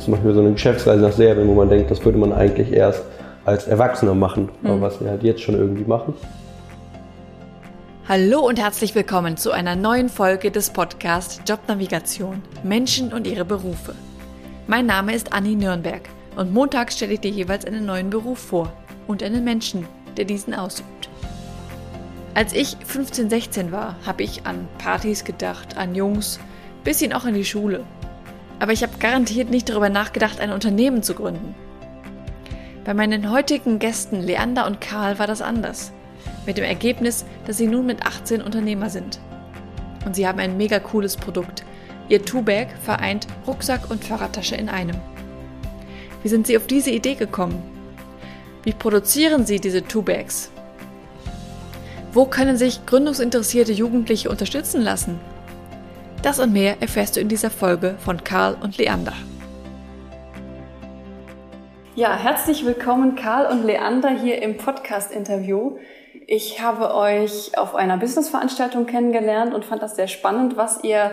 zum Beispiel so eine Geschäftsreise nach Serbien, wo man denkt, das würde man eigentlich erst als Erwachsener machen, mhm. aber was wir halt jetzt schon irgendwie machen. Hallo und herzlich willkommen zu einer neuen Folge des Podcasts Jobnavigation Menschen und ihre Berufe. Mein Name ist Anni Nürnberg und montags stelle ich dir jeweils einen neuen Beruf vor und einen Menschen, der diesen ausübt. Als ich 15, 16 war, habe ich an Partys gedacht, an Jungs, bisschen auch an die Schule. Aber ich habe garantiert nicht darüber nachgedacht, ein Unternehmen zu gründen. Bei meinen heutigen Gästen Leander und Karl war das anders. Mit dem Ergebnis, dass sie nun mit 18 Unternehmer sind. Und sie haben ein mega cooles Produkt. Ihr Two-Bag vereint Rucksack und Fahrradtasche in einem. Wie sind sie auf diese Idee gekommen? Wie produzieren sie diese Two-Bags? Wo können sich gründungsinteressierte Jugendliche unterstützen lassen? Das und mehr erfährst du in dieser Folge von Karl und Leander. Ja, herzlich willkommen Karl und Leander hier im Podcast-Interview. Ich habe euch auf einer Business-Veranstaltung kennengelernt und fand das sehr spannend, was ihr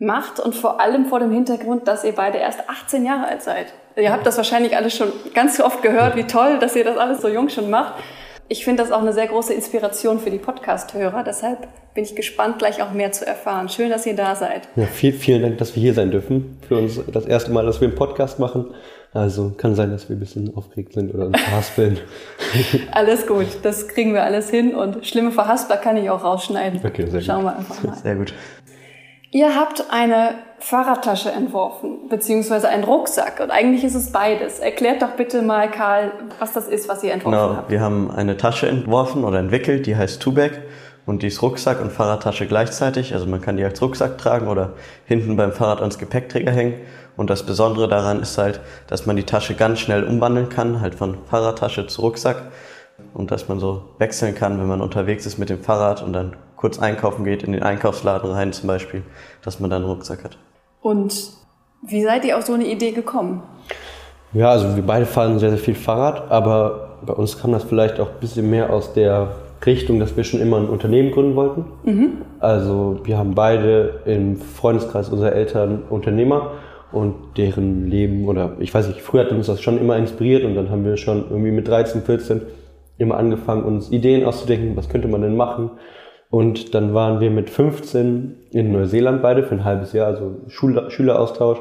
macht und vor allem vor dem Hintergrund, dass ihr beide erst 18 Jahre alt seid. Ihr habt das wahrscheinlich alles schon ganz oft gehört, wie toll, dass ihr das alles so jung schon macht. Ich finde das auch eine sehr große Inspiration für die Podcast-Hörer. Deshalb bin ich gespannt, gleich auch mehr zu erfahren. Schön, dass ihr da seid. Ja, viel, vielen Dank, dass wir hier sein dürfen. Für uns das erste Mal, dass wir einen Podcast machen. Also kann sein, dass wir ein bisschen aufgeregt sind oder uns verhaspeln. alles gut, das kriegen wir alles hin und schlimme Verhaspler kann ich auch rausschneiden. Okay, sehr Schauen gut. wir einfach mal. Sehr gut. Ihr habt eine Fahrradtasche entworfen, beziehungsweise einen Rucksack und eigentlich ist es beides. Erklärt doch bitte mal, Karl, was das ist, was ihr entworfen genau, habt. Wir haben eine Tasche entworfen oder entwickelt, die heißt Tubac und die ist Rucksack und Fahrradtasche gleichzeitig. Also man kann die als Rucksack tragen oder hinten beim Fahrrad ans Gepäckträger hängen und das Besondere daran ist halt, dass man die Tasche ganz schnell umwandeln kann, halt von Fahrradtasche zu Rucksack. Und dass man so wechseln kann, wenn man unterwegs ist mit dem Fahrrad und dann kurz einkaufen geht, in den Einkaufsladen rein zum Beispiel, dass man dann einen Rucksack hat. Und wie seid ihr auf so eine Idee gekommen? Ja, also wir beide fahren sehr, sehr viel Fahrrad, aber bei uns kam das vielleicht auch ein bisschen mehr aus der Richtung, dass wir schon immer ein Unternehmen gründen wollten. Mhm. Also wir haben beide im Freundeskreis unserer Eltern Unternehmer und deren Leben oder ich weiß nicht, früher hat uns das schon immer inspiriert und dann haben wir schon irgendwie mit 13, 14 immer angefangen, uns Ideen auszudenken, was könnte man denn machen. Und dann waren wir mit 15 in Neuseeland beide für ein halbes Jahr, also Schul Schüleraustausch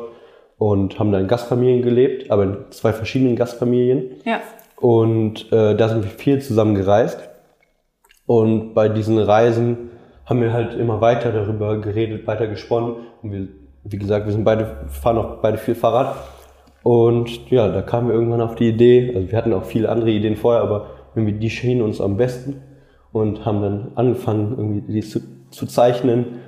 und haben da in Gastfamilien gelebt, aber in zwei verschiedenen Gastfamilien. Ja. Und äh, da sind wir viel zusammen gereist. Und bei diesen Reisen haben wir halt immer weiter darüber geredet, weiter gesponnen. Und wir wie gesagt, wir sind beide, fahren auch beide viel Fahrrad. Und ja, da kamen wir irgendwann auf die Idee, also wir hatten auch viele andere Ideen vorher, aber irgendwie die schienen uns am besten und haben dann angefangen, irgendwie die zu, zu zeichnen.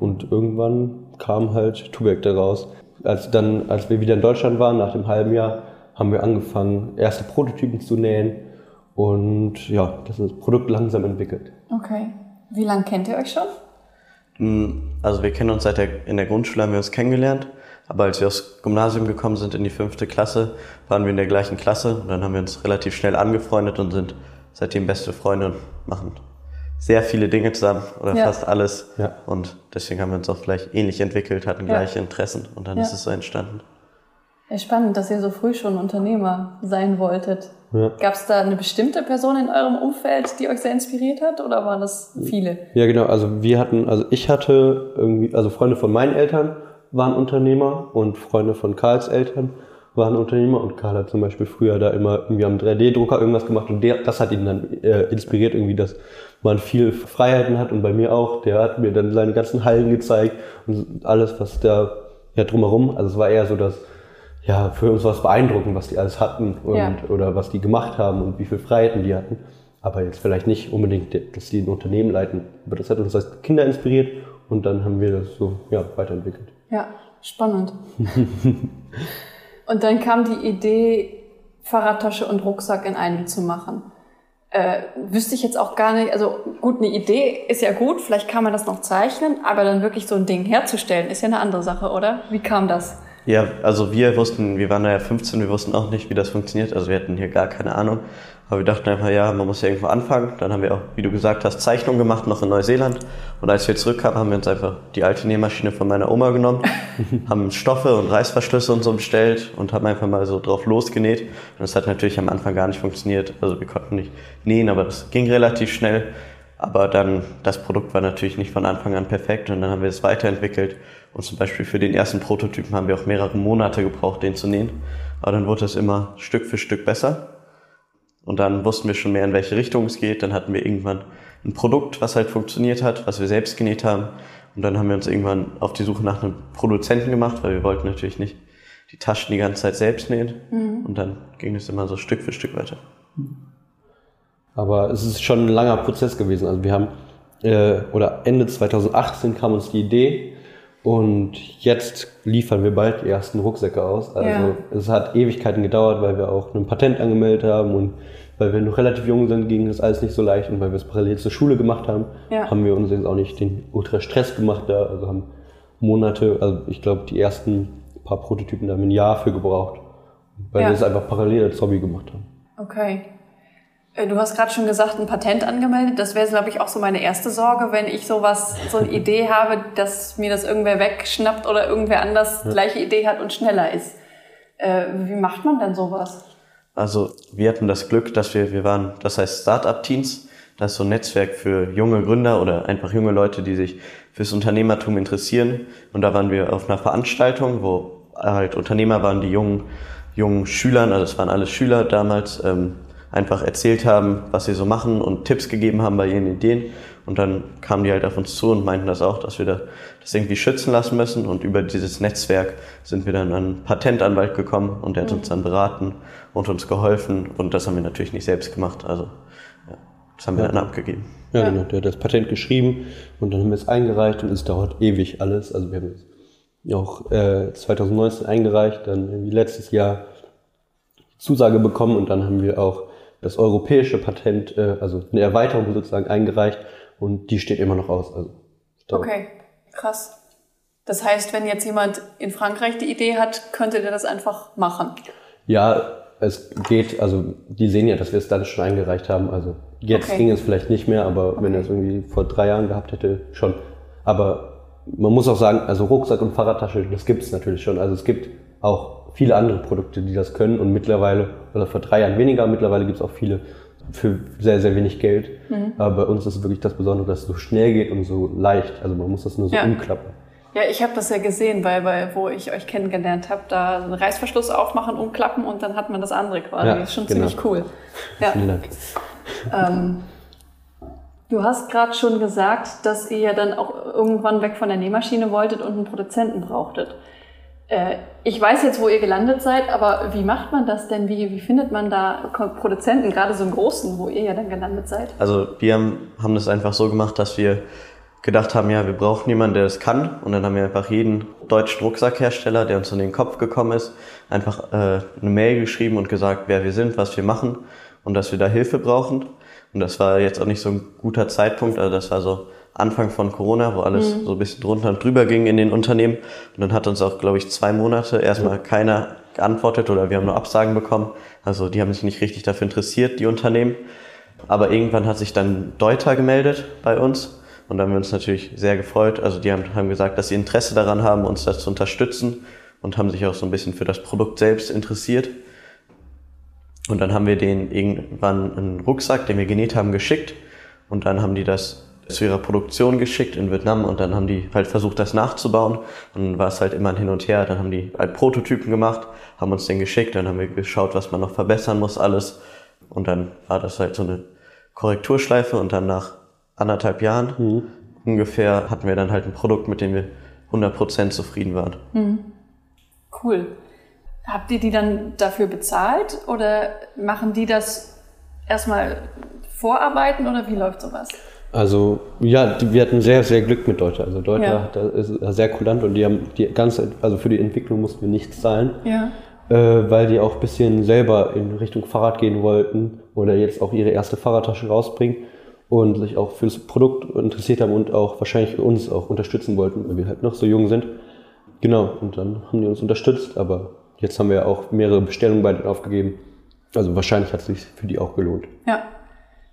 Und irgendwann kam halt Tubeck daraus. Als, dann, als wir wieder in Deutschland waren, nach dem halben Jahr, haben wir angefangen, erste Prototypen zu nähen. Und ja, das ist das Produkt langsam entwickelt. Okay. Wie lange kennt ihr euch schon? Hm, also wir kennen uns seit der, in der Grundschule haben wir uns kennengelernt, aber als wir aufs Gymnasium gekommen sind in die fünfte Klasse, waren wir in der gleichen Klasse und dann haben wir uns relativ schnell angefreundet und sind seitdem beste Freunde und machen sehr viele Dinge zusammen oder ja. fast alles. Ja. Und deswegen haben wir uns auch vielleicht ähnlich entwickelt, hatten ja. gleiche Interessen und dann ist es so entstanden. Ja, spannend, dass ihr so früh schon Unternehmer sein wolltet. Ja. Gab es da eine bestimmte Person in eurem Umfeld, die euch sehr inspiriert hat oder waren das viele? Ja, genau. Also wir hatten, also ich hatte irgendwie, also Freunde von meinen Eltern waren Unternehmer und Freunde von Karls Eltern waren Unternehmer und Karl hat zum Beispiel früher da immer irgendwie am 3D-Drucker irgendwas gemacht und der, das hat ihn dann äh, inspiriert irgendwie, dass man viel Freiheiten hat und bei mir auch. Der hat mir dann seine ganzen Hallen gezeigt und alles, was da ja drumherum. Also es war eher so, dass ja, für uns war es beeindruckend, was die alles hatten und, ja. oder was die gemacht haben und wie viel Freiheiten die hatten. Aber jetzt vielleicht nicht unbedingt, dass die ein Unternehmen leiten. Aber das hat uns als Kinder inspiriert und dann haben wir das so ja, weiterentwickelt. Ja, spannend. und dann kam die Idee, Fahrradtasche und Rucksack in einem zu machen. Äh, wüsste ich jetzt auch gar nicht, also gut, eine Idee ist ja gut, vielleicht kann man das noch zeichnen, aber dann wirklich so ein Ding herzustellen, ist ja eine andere Sache, oder? Wie kam das? Ja, also wir wussten, wir waren da ja 15, wir wussten auch nicht, wie das funktioniert. Also wir hatten hier gar keine Ahnung. Aber wir dachten einfach, ja, man muss ja irgendwo anfangen. Dann haben wir auch, wie du gesagt hast, Zeichnungen gemacht, noch in Neuseeland. Und als wir zurückkamen, haben wir uns einfach die alte Nähmaschine von meiner Oma genommen, haben Stoffe und Reißverschlüsse und so bestellt und haben einfach mal so drauf losgenäht. Und das hat natürlich am Anfang gar nicht funktioniert. Also wir konnten nicht nähen, aber das ging relativ schnell. Aber dann, das Produkt war natürlich nicht von Anfang an perfekt und dann haben wir es weiterentwickelt. Und zum Beispiel für den ersten Prototypen haben wir auch mehrere Monate gebraucht, den zu nähen. Aber dann wurde es immer Stück für Stück besser. Und dann wussten wir schon mehr, in welche Richtung es geht. Dann hatten wir irgendwann ein Produkt, was halt funktioniert hat, was wir selbst genäht haben. Und dann haben wir uns irgendwann auf die Suche nach einem Produzenten gemacht, weil wir wollten natürlich nicht die Taschen die ganze Zeit selbst nähen. Mhm. Und dann ging es immer so Stück für Stück weiter. Aber es ist schon ein langer Prozess gewesen. Also wir haben, äh, oder Ende 2018 kam uns die Idee und jetzt liefern wir bald die ersten Rucksäcke aus. Also ja. es hat Ewigkeiten gedauert, weil wir auch ein Patent angemeldet haben und weil wir noch relativ jung sind, ging das alles nicht so leicht und weil wir es parallel zur Schule gemacht haben, ja. haben wir uns jetzt auch nicht den ultra Stress gemacht da. Also haben Monate, also ich glaube die ersten paar Prototypen da haben ein Jahr für gebraucht, weil ja. wir es einfach parallel als Hobby gemacht haben. Okay. Äh, du hast gerade schon gesagt, ein Patent angemeldet. Das wäre, glaube ich, auch so meine erste Sorge, wenn ich sowas, so eine Idee habe, dass mir das irgendwer wegschnappt oder irgendwer anders die gleiche Idee hat und schneller ist. Äh, wie macht man denn sowas? Also wir hatten das Glück, dass wir, wir waren, das heißt Startup-Teams, das ist so ein Netzwerk für junge Gründer oder einfach junge Leute, die sich fürs Unternehmertum interessieren. Und da waren wir auf einer Veranstaltung, wo halt Unternehmer waren, die jungen, jungen Schülern, also es waren alles Schüler damals, ähm, einfach erzählt haben, was sie so machen und Tipps gegeben haben bei ihren Ideen. Und dann kamen die halt auf uns zu und meinten das auch, dass wir das irgendwie schützen lassen müssen. Und über dieses Netzwerk sind wir dann an einen Patentanwalt gekommen und der hat uns dann beraten und uns geholfen. Und das haben wir natürlich nicht selbst gemacht. Also ja, das haben wir ja. dann abgegeben. Ja, genau. Der hat das Patent geschrieben und dann haben wir es eingereicht und es dauert ewig alles. Also wir haben es auch äh, 2019 eingereicht, dann irgendwie letztes Jahr Zusage bekommen und dann haben wir auch das europäische Patent, äh, also eine Erweiterung sozusagen eingereicht und die steht immer noch aus. Also, okay, krass. Das heißt, wenn jetzt jemand in Frankreich die Idee hat, könnte der das einfach machen? Ja, es geht, also die sehen ja, dass wir es dann schon eingereicht haben. Also jetzt okay. ging es vielleicht nicht mehr, aber okay. wenn er es irgendwie vor drei Jahren gehabt hätte, schon. Aber man muss auch sagen, also Rucksack und Fahrradtasche, das gibt es natürlich schon. Also es gibt auch viele andere Produkte, die das können und mittlerweile, oder vor drei Jahren weniger, mittlerweile gibt es auch viele für sehr, sehr wenig Geld. Mhm. Aber bei uns ist wirklich das Besondere, dass es so schnell geht und so leicht. Also man muss das nur so ja. umklappen. Ja, ich habe das ja gesehen, weil, weil wo ich euch kennengelernt habe, da einen Reißverschluss aufmachen, umklappen und dann hat man das andere quasi. Ja, das ist schon genau. ziemlich cool. Ja. Vielen Dank. Ähm, du hast gerade schon gesagt, dass ihr ja dann auch irgendwann weg von der Nähmaschine wolltet und einen Produzenten brauchtet. Äh, ich weiß jetzt, wo ihr gelandet seid, aber wie macht man das denn? Wie, wie findet man da Produzenten, gerade so einen großen, wo ihr ja dann gelandet seid? Also wir haben, haben das einfach so gemacht, dass wir gedacht haben, ja, wir brauchen jemanden, der das kann. Und dann haben wir einfach jeden deutschen Rucksackhersteller, der uns in den Kopf gekommen ist, einfach äh, eine Mail geschrieben und gesagt, wer wir sind, was wir machen und dass wir da Hilfe brauchen. Und das war jetzt auch nicht so ein guter Zeitpunkt, also das war so Anfang von Corona, wo alles mhm. so ein bisschen drunter und drüber ging in den Unternehmen. Und dann hat uns auch, glaube ich, zwei Monate erstmal keiner geantwortet oder wir haben nur Absagen bekommen. Also die haben sich nicht richtig dafür interessiert, die Unternehmen. Aber irgendwann hat sich dann Deuter gemeldet bei uns und da haben wir uns natürlich sehr gefreut. Also die haben, haben gesagt, dass sie Interesse daran haben, uns das zu unterstützen und haben sich auch so ein bisschen für das Produkt selbst interessiert. Und dann haben wir denen irgendwann einen Rucksack, den wir genäht haben, geschickt und dann haben die das zu ihrer Produktion geschickt in Vietnam und dann haben die halt versucht, das nachzubauen. Und dann war es halt immer ein Hin und Her. Dann haben die halt Prototypen gemacht, haben uns den geschickt, dann haben wir geschaut, was man noch verbessern muss, alles. Und dann war das halt so eine Korrekturschleife und dann nach anderthalb Jahren mhm. ungefähr hatten wir dann halt ein Produkt, mit dem wir 100% zufrieden waren. Mhm. Cool. Habt ihr die dann dafür bezahlt oder machen die das erstmal vorarbeiten oder wie läuft sowas? Also ja, die, wir hatten sehr, sehr Glück mit Deutsche. Also Deutsche ja. ist sehr kulant und die haben die ganze, also für die Entwicklung mussten wir nichts zahlen. Ja. Äh, weil die auch ein bisschen selber in Richtung Fahrrad gehen wollten oder jetzt auch ihre erste Fahrradtasche rausbringen und sich auch für das Produkt interessiert haben und auch wahrscheinlich uns auch unterstützen wollten, weil wir halt noch so jung sind. Genau, und dann haben die uns unterstützt, aber jetzt haben wir auch mehrere Bestellungen bei denen aufgegeben. Also wahrscheinlich hat es sich für die auch gelohnt. Ja.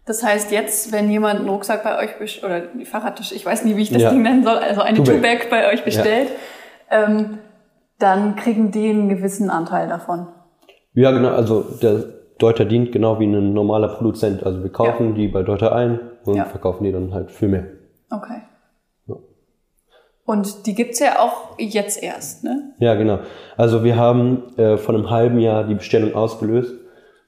Das heißt jetzt, wenn jemand einen Rucksack bei euch bestellt, oder die Fahrradtasche, ich weiß nicht, wie ich das Ja. Ding nennen soll, also eine Two-Bag. Bei euch bestellt, ähm, dann kriegen die einen gewissen Anteil davon. Ja, genau, also der Deuter dient genau wie ein normaler Produzent. Also wir kaufen die bei Deuter ein und Ja. verkaufen die dann halt für mehr. Okay. Ja. Und die gibt's ja auch jetzt erst, ne? Ja, genau. Also wir haben äh, vor einem halben Jahr die Bestellung ausgelöst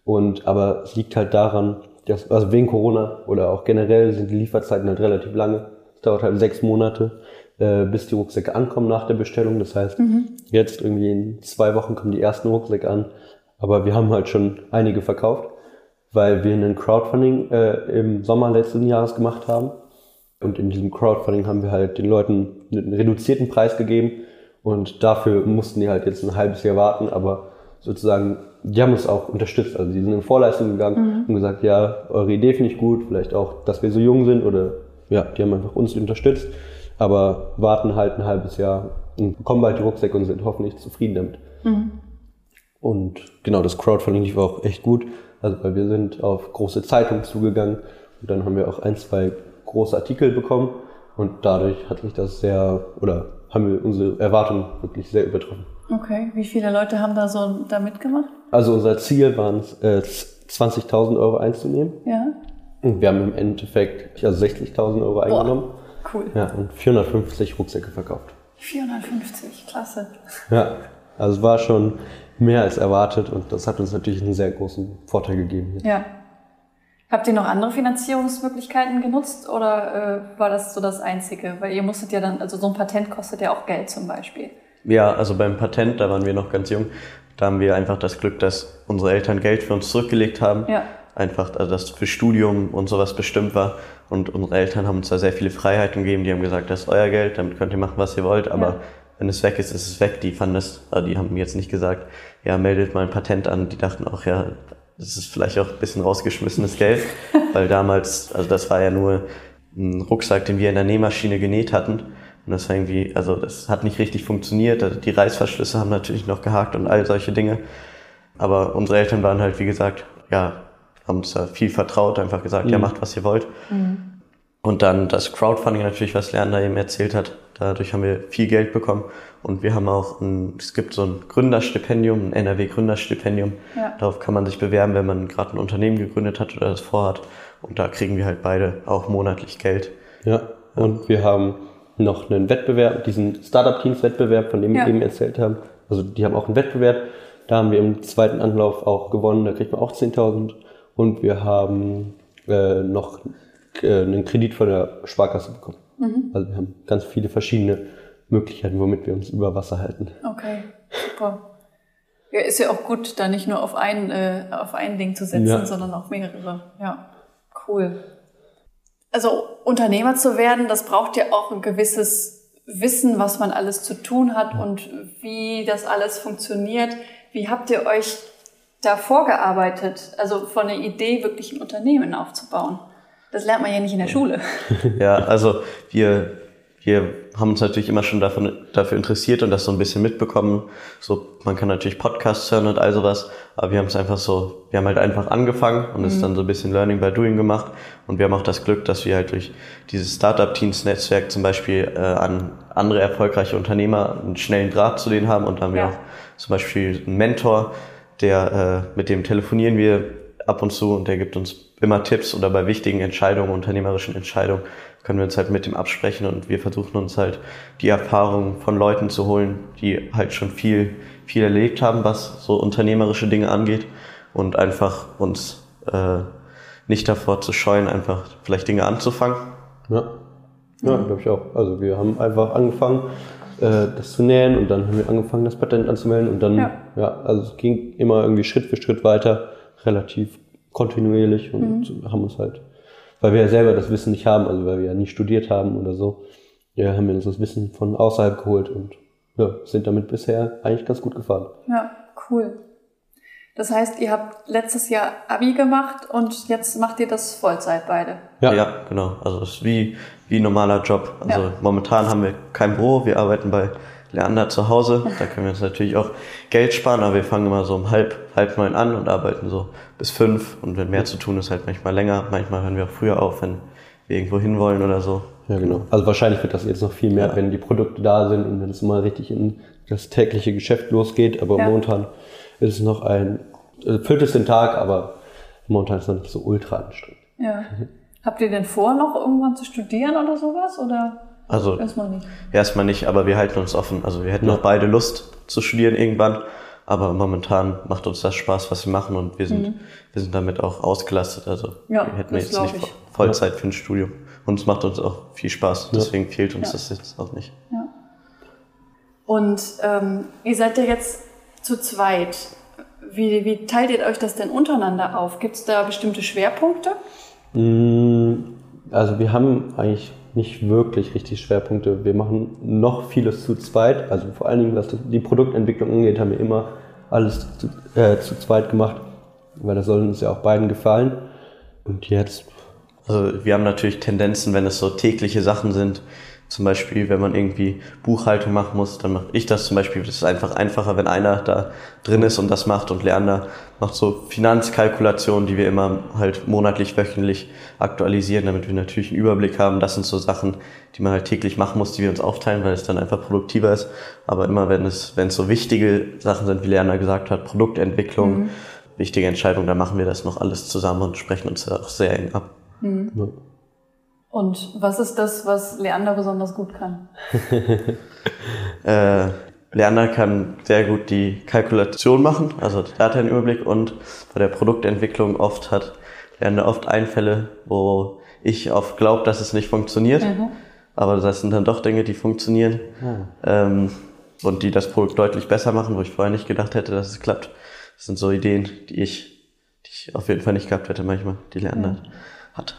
und aber es liegt halt daran, dass also wegen Corona oder auch generell sind die Lieferzeiten halt relativ lange. Es dauert halt sechs Monate, äh, bis die Rucksäcke ankommen nach der Bestellung. Das heißt, jetzt irgendwie in zwei Wochen kommen die ersten Rucksäcke an, aber wir haben halt schon einige verkauft, weil wir einen Crowdfunding äh, im Sommer letzten Jahres gemacht haben. Und in diesem Crowdfunding haben wir halt den Leuten einen reduzierten Preis gegeben und dafür mussten die halt jetzt ein halbes Jahr warten, aber sozusagen, die haben uns auch unterstützt. Also die sind in Vorleistung gegangen und gesagt, ja, eure Idee finde ich gut, vielleicht auch, dass wir so jung sind oder ja, die haben einfach uns unterstützt, aber warten halt ein halbes Jahr und bekommen bald die Rucksäcke und sind hoffentlich zufrieden damit. Und genau, das Crowdfunding lief auch echt gut. Also weil wir sind auf große Zeitungen zugegangen und dann haben wir auch ein, zwei große Artikel bekommen und dadurch hat sich das sehr, oder haben wir unsere Erwartungen wirklich sehr übertroffen. Okay. Wie viele Leute haben da so da mitgemacht? Also unser Ziel waren es, äh, 20.000 Euro einzunehmen. Ja. Und wir haben im Endeffekt also 60.000 Euro eingenommen. Cool. Ja, und 450 Rucksäcke verkauft. 450, klasse. Ja, also es war schon mehr als erwartet und das hat uns natürlich einen sehr großen Vorteil gegeben. Jetzt. Ja. Habt ihr noch andere Finanzierungsmöglichkeiten genutzt oder äh, war das so das Einzige? Weil ihr musstet ja dann, also so ein Patent kostet ja auch Geld zum Beispiel. Ja, also beim Patent, da waren wir noch ganz jung. Da haben wir einfach das Glück, dass unsere Eltern Geld für uns zurückgelegt haben. Ja. Einfach, also das für Studium und sowas bestimmt war. Und unsere Eltern haben uns da sehr viele Freiheiten gegeben. Die haben gesagt, das ist euer Geld, damit könnt ihr machen, was ihr wollt. Aber Ja. wenn es weg ist, ist es weg. Die fanden das, also die haben jetzt nicht gesagt, ja, meldet mal ein Patent an. Die dachten auch, ja, das ist vielleicht auch ein bisschen rausgeschmissenes Geld. weil damals, also das war ja nur ein Rucksack, den wir in der Nähmaschine genäht hatten. Und das war irgendwie, also das hat nicht richtig funktioniert. Also die Reißverschlüsse haben natürlich noch gehakt und all solche Dinge. Aber unsere Eltern waren halt, wie gesagt, ja, haben uns da viel vertraut, einfach gesagt, ja, macht, was ihr wollt. Und dann das Crowdfunding natürlich, was Leander eben erzählt hat. Dadurch haben wir viel Geld bekommen. Und wir haben auch, ein, es gibt so ein Gründerstipendium, ein NRW-Gründerstipendium. Ja. Darauf kann man sich bewerben, wenn man gerade ein Unternehmen gegründet hat oder das vorhat. Und da kriegen wir halt beide auch monatlich Geld. Ja, und wir haben noch einen Wettbewerb, diesen Startup-Teams-Wettbewerb, von dem Ja. wir eben erzählt haben. Also die haben auch einen Wettbewerb. Da haben wir im zweiten Anlauf auch gewonnen. Da kriegt man auch 10.000. Und wir haben äh, noch äh, einen Kredit von der Sparkasse bekommen. Also wir haben ganz viele verschiedene Möglichkeiten, womit wir uns über Wasser halten. Okay, super. Ja, ist ja auch gut, da nicht nur auf ein, äh, auf ein Ding zu setzen, Ja. sondern auf mehrere. Ja, cool. Also Unternehmer zu werden, das braucht ja auch ein gewisses Wissen, was man alles zu tun hat und wie das alles funktioniert. Wie habt ihr euch da vorgearbeitet? Also von der Idee, wirklich ein Unternehmen aufzubauen. Das lernt man ja nicht in der Schule. Ja, also wir, wir haben uns natürlich immer schon davon, dafür interessiert und das so ein bisschen mitbekommen. So, man kann natürlich Podcasts hören und all sowas, aber wir haben es einfach so, wir haben halt einfach angefangen und es dann so ein bisschen Learning by Doing gemacht. Und wir haben auch das Glück, dass wir halt durch dieses Startup-Teams-Netzwerk zum Beispiel äh, an andere erfolgreiche Unternehmer einen schnellen Draht zu denen haben und da haben wir Ja. auch zum Beispiel einen Mentor, der, äh, mit dem telefonieren wir ab und zu und der gibt uns immer Tipps oder bei wichtigen Entscheidungen, unternehmerischen Entscheidungen, können wir uns halt mit dem absprechen und wir versuchen uns halt die Erfahrungen von Leuten zu holen, die halt schon viel, viel erlebt haben, was so unternehmerische Dinge angeht und einfach uns äh, nicht davor zu scheuen, einfach vielleicht Dinge anzufangen. Ja, ja glaube ich auch. Also wir haben einfach angefangen, äh, das zu nähen und dann haben wir angefangen, das Patent anzumelden und dann, Ja. ja, also es ging immer irgendwie Schritt für Schritt weiter, relativ kontinuierlich und haben uns halt, weil wir ja selber das Wissen nicht haben, also weil wir ja nie studiert haben oder so, ja, haben wir uns das Wissen von außerhalb geholt und ja, sind damit bisher eigentlich ganz gut gefahren. Ja, cool. Das heißt, ihr habt letztes Jahr Abi gemacht und jetzt macht ihr das Vollzeit beide. Ja. Ja, genau. Also es ist wie, wie ein normaler Job. Also Ja. momentan haben wir kein Büro, wir arbeiten bei Leander zu Hause. Da können wir uns natürlich auch Geld sparen, aber wir fangen immer so um halb, halb neun an und arbeiten so bis fünf. Und wenn mehr zu tun ist, halt manchmal länger. Manchmal hören wir auch früher auf, wenn wir irgendwo hinwollen oder so. Ja, genau. Also wahrscheinlich wird das jetzt noch viel mehr, Ja. wenn die Produkte da sind und wenn es mal richtig in das tägliche Geschäft losgeht. Aber Ja. momentan ist es noch ein, äh, füllt es den Tag, aber momentan ist es noch nicht so ultra anstrengend. Ja. Habt ihr denn vor, noch irgendwann zu studieren oder sowas? Oder Also erstmal nicht? erstmal nicht, aber wir halten uns offen. Also wir hätten Ja. auch beide Lust zu studieren irgendwann. Aber momentan macht uns das Spaß, was wir machen und wir sind, wir sind damit auch ausgelastet. Also Mhm. Ja, wir hätten jetzt nicht ich. Vollzeit für ein Studium. Und es macht uns auch viel Spaß. Deswegen fehlt uns Ja. das jetzt auch nicht. Und ähm, ihr seid ja jetzt zu zweit. Wie, wie teilt ihr euch das denn untereinander auf? Gibt es da bestimmte Schwerpunkte? Mm, Also wir haben eigentlich nicht wirklich richtig Schwerpunkte. Wir machen noch vieles zu zweit. Also vor allen Dingen, was die Produktentwicklung angeht, haben wir immer alles zu, äh, zu zweit gemacht, weil das soll uns ja auch beiden gefallen. Und jetzt, Also wir haben natürlich Tendenzen, wenn es so tägliche Sachen sind. Zum Beispiel, wenn man irgendwie Buchhaltung machen muss, dann mache ich das zum Beispiel. Das ist einfach einfacher, wenn einer da drin ist und das macht und Leander macht so Finanzkalkulationen, die wir immer halt monatlich, wöchentlich aktualisieren, damit wir natürlich einen Überblick haben. Das sind so Sachen, die man halt täglich machen muss, die wir uns aufteilen, weil es dann einfach produktiver ist. Aber immer wenn es, wenn es so wichtige Sachen sind, wie Leander gesagt hat, Produktentwicklung, wichtige Entscheidungen, dann machen wir das noch alles zusammen und sprechen uns auch sehr eng ab. ja. Und was ist das, was Leander besonders gut kann? Äh, Lerner kann sehr gut die Kalkulation machen, also hat einen Überblick und bei der Produktentwicklung oft hat Lerner oft Einfälle, wo ich oft glaube, dass es nicht funktioniert, aber das sind dann doch Dinge, die funktionieren ähm, und die das Produkt deutlich besser machen, wo ich vorher nicht gedacht hätte, dass es klappt. Das sind so Ideen, die ich, die ich auf jeden Fall nicht gehabt hätte manchmal, die Lerner hat.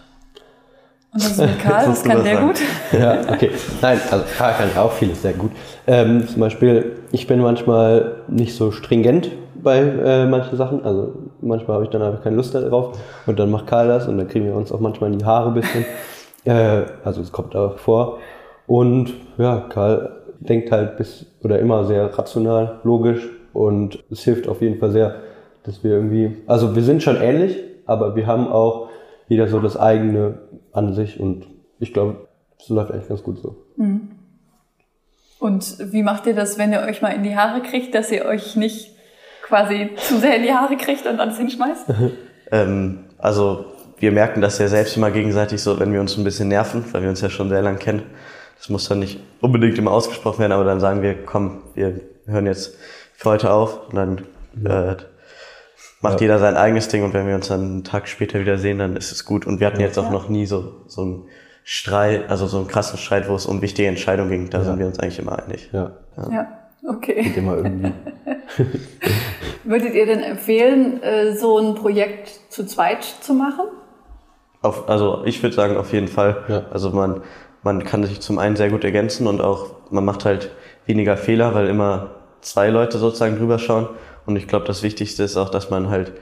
Und das ist mit Karl, das kann der sagen. gut. Ja, okay. Nein, also Karl kann auch vieles sehr gut. Ähm, zum Beispiel, ich bin manchmal nicht so stringent bei äh, manchen Sachen. Also manchmal habe ich dann einfach keine Lust darauf und dann macht Karl das und dann kriegen wir uns auch manchmal in die Haare ein bisschen. äh, also es kommt auch vor. Und ja, Karl denkt halt bis oder immer sehr rational, logisch und es hilft auf jeden Fall sehr, dass wir irgendwie, also wir sind schon ähnlich, aber wir haben auch jeder so das eigene an sich und ich glaube, es läuft eigentlich ganz gut so. Und wie macht ihr das, wenn ihr euch mal in die Haare kriegt, dass ihr euch nicht quasi zu sehr in die Haare kriegt und alles hinschmeißt? Ähm, also wir merken das ja selbst immer gegenseitig so, wenn wir uns ein bisschen nerven, weil wir uns ja schon sehr lang kennen. Das muss dann nicht unbedingt immer ausgesprochen werden, aber dann sagen wir, komm, wir hören jetzt für heute auf und dann äh, macht Ja. jeder sein eigenes Ding und wenn wir uns dann einen Tag später wieder sehen, dann ist es gut. Und wir hatten jetzt auch Ja. noch nie so, so einen Streit, also so einen krassen Streit, wo es um wichtige Entscheidungen ging. Da Ja. sind wir uns eigentlich immer einig. Ja, Ja, okay. immer irgendwie. Würdet ihr denn empfehlen, äh, so ein Projekt zu zweit zu machen? Auf, also ich würde sagen, auf jeden Fall. Ja. Also man, man kann sich zum einen sehr gut ergänzen und auch man macht halt weniger Fehler, weil immer zwei Leute sozusagen drüber schauen. Und ich glaube, das Wichtigste ist auch, dass man halt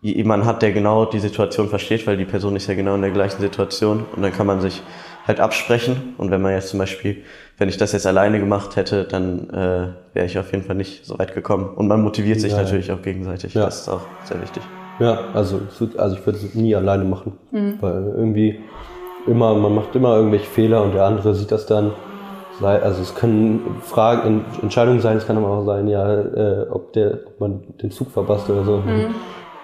jemanden hat, der genau die Situation versteht, weil die Person ist ja genau in der gleichen Situation und dann kann man sich halt absprechen. Und wenn man jetzt zum Beispiel, wenn ich das jetzt alleine gemacht hätte, dann äh, wäre ich auf jeden Fall nicht so weit gekommen. Und man motiviert sich Ja, ja. natürlich auch gegenseitig. Ja. Das ist auch sehr wichtig. Ja, also, also ich würde es nie alleine machen, weil irgendwie immer, man macht immer irgendwelche Fehler und der andere sieht das dann. Also es können Fragen, Entscheidungen sein, es kann aber auch sein, ja, äh, ob, der, ob man den Zug verpasst oder so.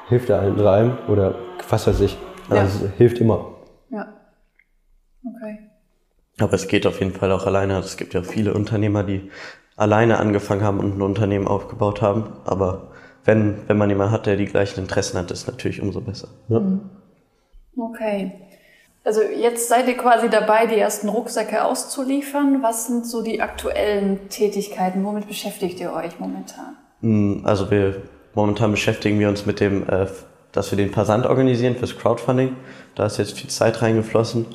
Hilft der einen einem oder was weiß ich. Also Ja. es hilft immer. Ja. Okay. Aber es geht auf jeden Fall auch alleine. Es gibt ja viele Unternehmer, die alleine angefangen haben und ein Unternehmen aufgebaut haben. Aber wenn, wenn man jemanden hat, der die gleichen Interessen hat, ist es natürlich umso besser. Okay. Also jetzt seid ihr quasi dabei, die ersten Rucksäcke auszuliefern. Was sind so die aktuellen Tätigkeiten? Womit beschäftigt ihr euch momentan? Mm, Also wir momentan beschäftigen wir uns mit dem, äh, dass wir den Versand organisieren fürs Crowdfunding. Da ist jetzt viel Zeit reingeflossen.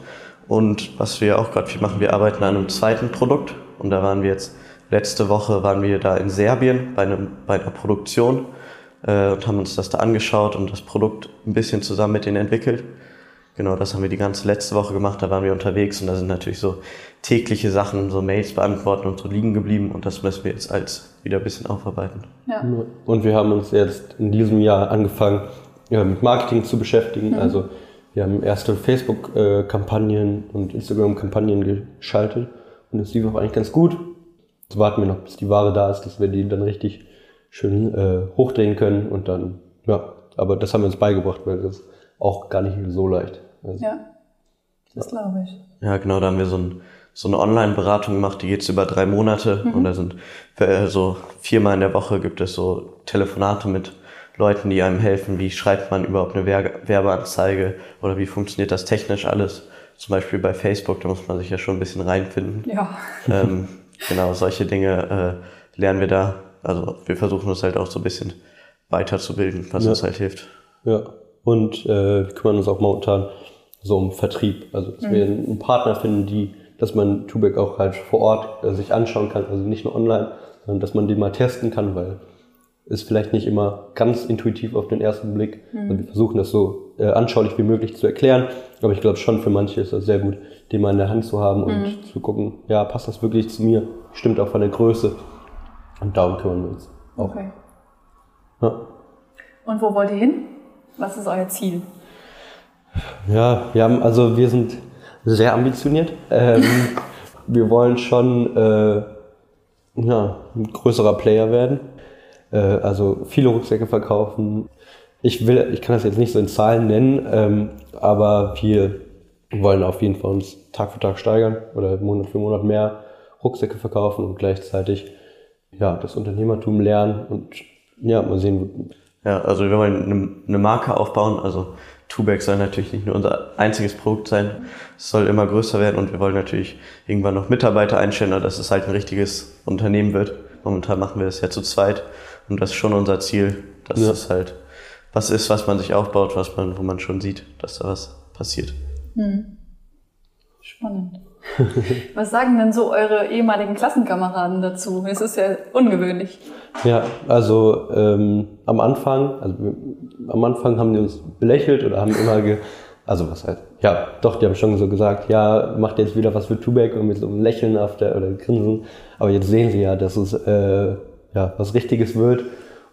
Und was wir auch gerade viel machen, wir arbeiten an einem zweiten Produkt. Und da waren wir jetzt, letzte Woche waren wir da in Serbien bei, einem, bei einer Produktion äh, und haben uns das da angeschaut und das Produkt ein bisschen zusammen mit denen entwickelt. Genau, das haben wir die ganze letzte Woche gemacht, da waren wir unterwegs und da sind natürlich so tägliche Sachen, so Mails beantworten und so liegen geblieben und das müssen wir jetzt als wieder ein bisschen aufarbeiten. Ja. Und wir haben uns jetzt in diesem Jahr angefangen, ja, mit Marketing zu beschäftigen. Mhm. Also wir haben erste Facebook-Kampagnen und Instagram-Kampagnen geschaltet und es lief auch eigentlich ganz gut. Jetzt warten wir noch, bis die Ware da ist, dass wir die dann richtig schön äh, hochdrehen können und dann, ja, aber das haben wir uns beigebracht, weil das ist auch gar nicht so leicht. Also, Ja, das glaube ich. Ja, genau, da haben wir so, ein, so eine Online-Beratung gemacht, die geht über drei Monate und da sind äh, so viermal in der Woche gibt es so Telefonate mit Leuten, die einem helfen, wie schreibt man überhaupt eine Wer- Werbeanzeige oder wie funktioniert das technisch alles. Zum Beispiel bei Facebook, da muss man sich ja schon ein bisschen reinfinden. Ja. ähm, genau, solche Dinge äh, lernen wir da. Also wir versuchen uns halt auch so ein bisschen weiterzubilden, was Ja. uns halt hilft. Ja, und äh, wir kümmern uns auch momentan so um Vertrieb. Also, dass wir einen Partner finden, die, dass man Tubeck auch halt vor Ort äh, sich anschauen kann, also nicht nur online, sondern dass man den mal testen kann, weil ist vielleicht nicht immer ganz intuitiv auf den ersten Blick. Also wir versuchen das so äh, anschaulich wie möglich zu erklären, aber ich glaube schon für manche ist das sehr gut, den mal in der Hand zu haben und zu gucken, ja, passt das wirklich zu mir? Stimmt auch von der Größe. Und darum kümmern wir uns auch. Okay. Ja. Und wo wollt ihr hin? Was ist euer Ziel? Ja, wir haben, also wir sind sehr ambitioniert. Ähm, wir wollen schon äh, ja, ein größerer Player werden. Äh, also viele Rucksäcke verkaufen. Ich will, ich kann das jetzt nicht so in Zahlen nennen, ähm, aber wir wollen auf jeden Fall uns Tag für Tag steigern oder Monat für Monat mehr Rucksäcke verkaufen und gleichzeitig ja, das Unternehmertum lernen und ja, mal sehen, Ja, also wir wollen eine, eine Marke aufbauen. Also Tubex soll natürlich nicht nur unser einziges Produkt sein. Es soll immer größer werden und wir wollen natürlich irgendwann noch Mitarbeiter einstellen, dass es halt ein richtiges Unternehmen wird. Momentan machen wir das ja zu zweit und das ist schon unser Ziel, dass Ja. es halt was ist, was man sich aufbaut, was man, wo man schon sieht, dass da was passiert. Spannend. Was sagen denn so eure ehemaligen Klassenkameraden dazu? Es ist ja ungewöhnlich. Ja, also ähm, am Anfang, also am Anfang haben die uns belächelt oder haben immer ge, also was heißt, ja, doch, die haben schon so gesagt, ja, macht jetzt wieder was für Tubeck und mit so einem Lächeln auf der oder Grinsen, aber jetzt sehen sie ja, dass es äh, ja was Richtiges wird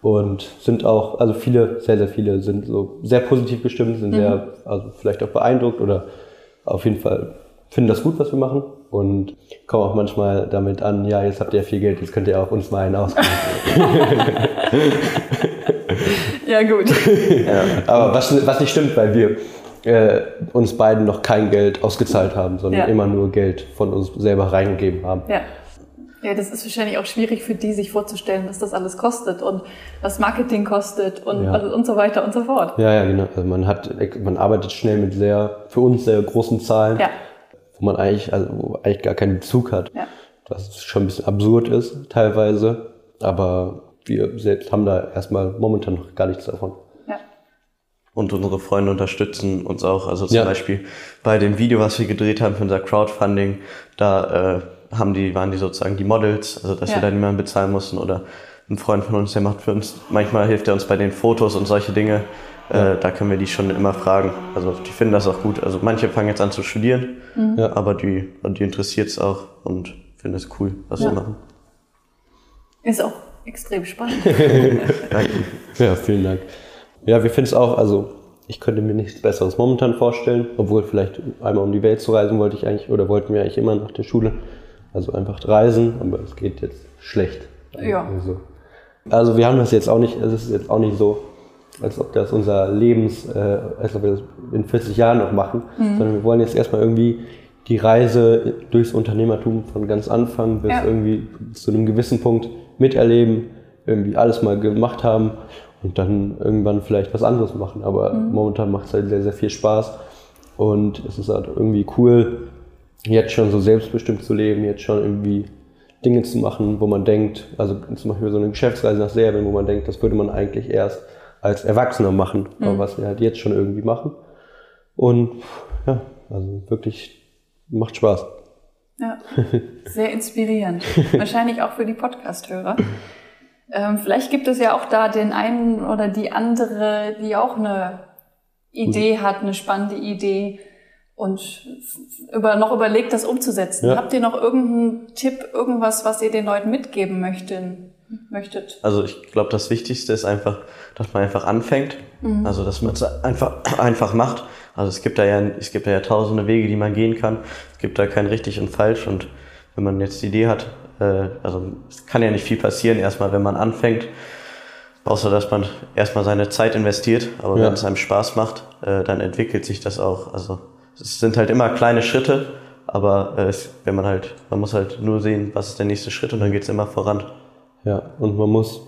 und sind auch, also viele, sehr, sehr viele sind so sehr positiv gestimmt, sind sehr, also vielleicht auch beeindruckt oder auf jeden Fall finden das gut, was wir machen und kommen auch manchmal damit an, ja, jetzt habt ihr ja viel Geld, jetzt könnt ihr auch uns mal einen ausgeben. Ja, gut. Aber was, was nicht stimmt, weil wir äh, uns beiden noch kein Geld ausgezahlt haben, sondern Ja. immer nur Geld von uns selber reingegeben haben. Ja. Ja, das ist wahrscheinlich auch schwierig für die, sich vorzustellen, was das alles kostet und was Marketing kostet und, Ja. also und so weiter und so fort. Ja, ja, genau. Also man hat, man arbeitet schnell mit sehr, für uns sehr großen Zahlen, Ja. Wo man eigentlich, also wo eigentlich gar keinen Bezug hat. Ja. Was schon ein bisschen absurd ist, teilweise. Aber wir selbst haben da erstmal momentan noch gar nichts davon. Ja. Und unsere Freunde unterstützen uns auch. Also zum Ja. Beispiel bei dem Video, was wir gedreht haben für unser Crowdfunding, da äh, haben die, waren die sozusagen die Models, also dass Ja. wir da niemanden bezahlen mussten oder ein Freund von uns, der macht für uns, manchmal hilft er uns bei den Fotos und solche Dinge. Äh, da können wir die schon immer fragen. Also die finden das auch gut. Also manche fangen jetzt an zu studieren, Ja. aber die, die interessiert es auch und finden es cool, was Ja. wir machen. Ist auch extrem spannend. Danke. Ja, vielen Dank. Ja, wir finden es auch, also ich könnte mir nichts Besseres momentan vorstellen, obwohl vielleicht einmal um die Welt zu reisen wollte ich eigentlich, oder wollten wir eigentlich immer nach der Schule. Also einfach reisen, aber es geht jetzt schlecht. Ja. Also, also wir haben das jetzt auch nicht, es ist jetzt auch nicht so, als ob das unser Lebens, äh, als ob wir das in 40 Jahren noch machen, sondern wir wollen jetzt erstmal irgendwie die Reise durchs Unternehmertum von ganz Anfang bis Ja. irgendwie zu einem gewissen Punkt miterleben, irgendwie alles mal gemacht haben und dann irgendwann vielleicht was anderes machen. Aber momentan macht es halt sehr, sehr viel Spaß und es ist halt irgendwie cool, jetzt schon so selbstbestimmt zu leben, jetzt schon irgendwie Dinge zu machen, wo man denkt, also zum Beispiel so eine Geschäftsreise nach Serbien, wo man denkt, das würde man eigentlich erst als Erwachsener machen, aber was wir halt jetzt schon irgendwie machen. Und ja, also wirklich macht Spaß. Ja, sehr inspirierend. Wahrscheinlich auch für die Podcast-Hörer. Ähm, vielleicht gibt es ja auch da den einen oder die andere, die auch eine Idee hat, eine spannende Idee und über, noch überlegt, das umzusetzen. Ja. Habt ihr noch irgendeinen Tipp, irgendwas, was ihr den Leuten mitgeben möchten, möchtet? Also ich glaube, das Wichtigste ist einfach, dass man einfach anfängt. Also dass man es einfach, einfach macht. Also es gibt da ja, es gibt da ja tausende Wege, die man gehen kann. Es gibt da kein richtig und falsch. Und wenn man jetzt die Idee hat, äh, also es kann ja nicht viel passieren, erstmal wenn man anfängt. Außer dass man erstmal seine Zeit investiert. Aber Ja. wenn es einem Spaß macht, äh, dann entwickelt sich das auch. Also es sind halt immer kleine Schritte, aber äh, es, wenn man halt, man muss halt nur sehen, was ist der nächste Schritt und dann geht's immer voran. Ja, und man muss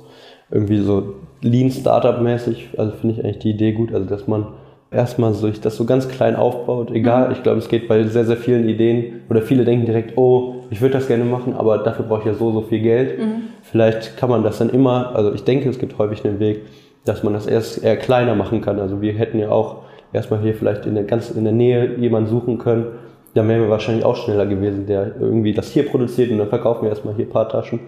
irgendwie so Lean Startup mäßig, also finde ich eigentlich die Idee gut, also dass man erstmal so das so ganz klein aufbaut, egal, ich glaube, es geht bei sehr, sehr vielen Ideen oder viele denken direkt, oh, ich würde das gerne machen, aber dafür brauche ich ja so, so viel Geld. Vielleicht kann man das dann immer, also ich denke, es gibt häufig einen Weg, dass man das erst eher kleiner machen kann. Also wir hätten ja auch erstmal hier vielleicht in der ganz in der Nähe jemanden suchen können, dann wären wir wahrscheinlich auch schneller gewesen, der irgendwie das hier produziert und dann verkaufen wir erstmal hier ein paar Taschen.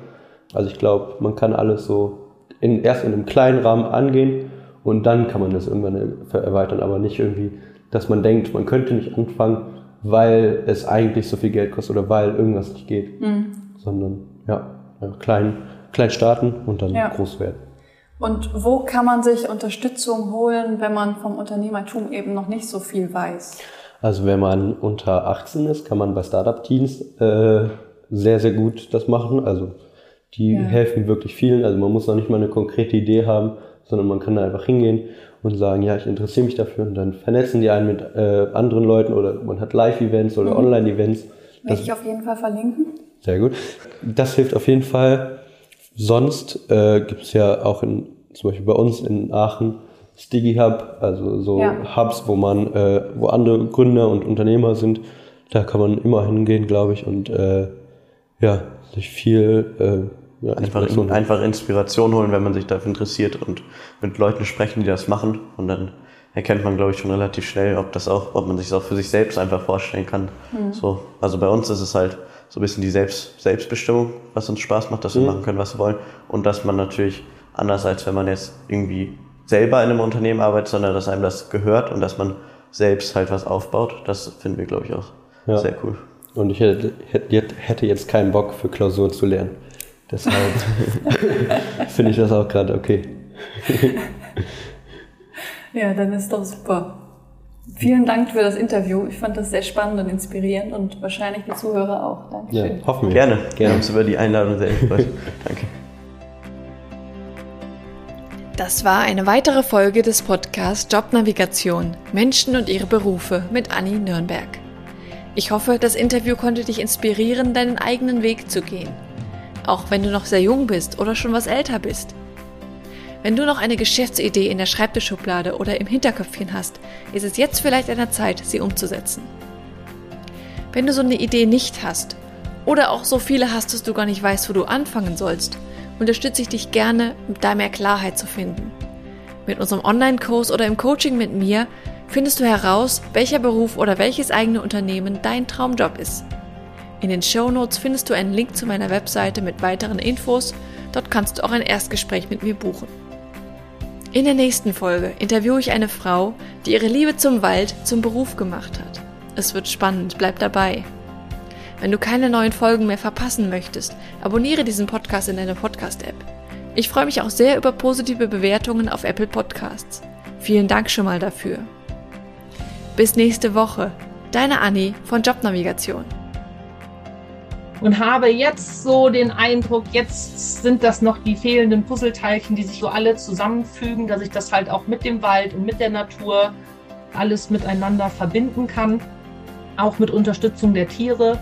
Also ich glaube, man kann alles so in, erst in einem kleinen Rahmen angehen und dann kann man das irgendwann erweitern, aber nicht irgendwie, dass man denkt, man könnte nicht anfangen, weil es eigentlich so viel Geld kostet oder weil irgendwas nicht geht, sondern ja, ja klein, klein starten und dann Ja. groß werden. Und wo kann man sich Unterstützung holen, wenn man vom Unternehmertum eben noch nicht so viel weiß? Also wenn man unter 18 ist, kann man bei Startup-Teams äh, sehr, sehr gut das machen. Also die Ja. helfen wirklich vielen. Also man muss noch nicht mal eine konkrete Idee haben, sondern man kann da einfach hingehen und sagen, ja, ich interessiere mich dafür. Und dann vernetzen die einen mit äh, anderen Leuten oder man hat Live-Events oder Online-Events. Werde ich auf jeden Fall verlinken. Sehr gut. Das hilft auf jeden Fall. Sonst äh, gibt es ja auch in, zum Beispiel bei uns in Aachen Stiggy Hub, also so Ja. Hubs, wo man, äh, wo andere Gründer und Unternehmer sind. Da kann man immer hingehen, glaube ich, und äh, ja, sich viel äh, ja, Einfach, Inspiration holen. einfach Inspiration holen, wenn man sich dafür interessiert und mit Leuten sprechen, die das machen. Und dann erkennt man, glaube ich, schon relativ schnell, ob das auch, ob man sich das auch für sich selbst einfach vorstellen kann. So, also bei uns ist es halt so ein bisschen die Selbst, Selbstbestimmung, was uns Spaß macht, dass wir machen können, was wir wollen. Und dass man natürlich, anders als wenn man jetzt irgendwie selber in einem Unternehmen arbeitet, sondern dass einem das gehört und dass man selbst halt was aufbaut, das finden wir, glaube ich, auch Ja. sehr cool. Und ich hätte, hätte, hätte jetzt keinen Bock für Klausuren zu lernen. Deshalb finde ich das auch gerade okay. Ja, dann ist doch super. Vielen Dank für das Interview. Ich fand das sehr spannend und inspirierend und wahrscheinlich die Zuhörer auch. Ja, Dankeschön. hoffen wir. Gerne. Wir haben uns über die Einladung sehr gefreut. Danke. Das war eine weitere Folge des Podcasts Jobnavigation Menschen und ihre Berufe mit Anni Nürnberg. Ich hoffe, das Interview konnte dich inspirieren, deinen eigenen Weg zu gehen. Auch wenn du noch sehr jung bist oder schon was älter bist. Wenn du noch eine Geschäftsidee in der Schreibtischschublade oder im Hinterköpfchen hast, ist es jetzt vielleicht an der Zeit, sie umzusetzen. Wenn du so eine Idee nicht hast oder auch so viele hast, dass du gar nicht weißt, wo du anfangen sollst, unterstütze ich dich gerne, da mehr Klarheit zu finden. Mit unserem Online-Kurs oder im Coaching mit mir findest du heraus, welcher Beruf oder welches eigene Unternehmen dein Traumjob ist. In den Shownotes findest du einen Link zu meiner Webseite mit weiteren Infos. Dort kannst du auch ein Erstgespräch mit mir buchen. In der nächsten Folge interviewe ich eine Frau, die ihre Liebe zum Wald zum Beruf gemacht hat. Es wird spannend, bleib dabei. Wenn du keine neuen Folgen mehr verpassen möchtest, abonniere diesen Podcast in deiner Podcast-App. Ich freue mich auch sehr über positive Bewertungen auf Apple Podcasts. Vielen Dank schon mal dafür. Bis nächste Woche. Deine Anni von Jobnavigation. Und habe jetzt so den Eindruck, jetzt sind das noch die fehlenden Puzzleteilchen, die sich so alle zusammenfügen, dass ich das halt auch mit dem Wald und mit der Natur alles miteinander verbinden kann, auch mit Unterstützung der Tiere.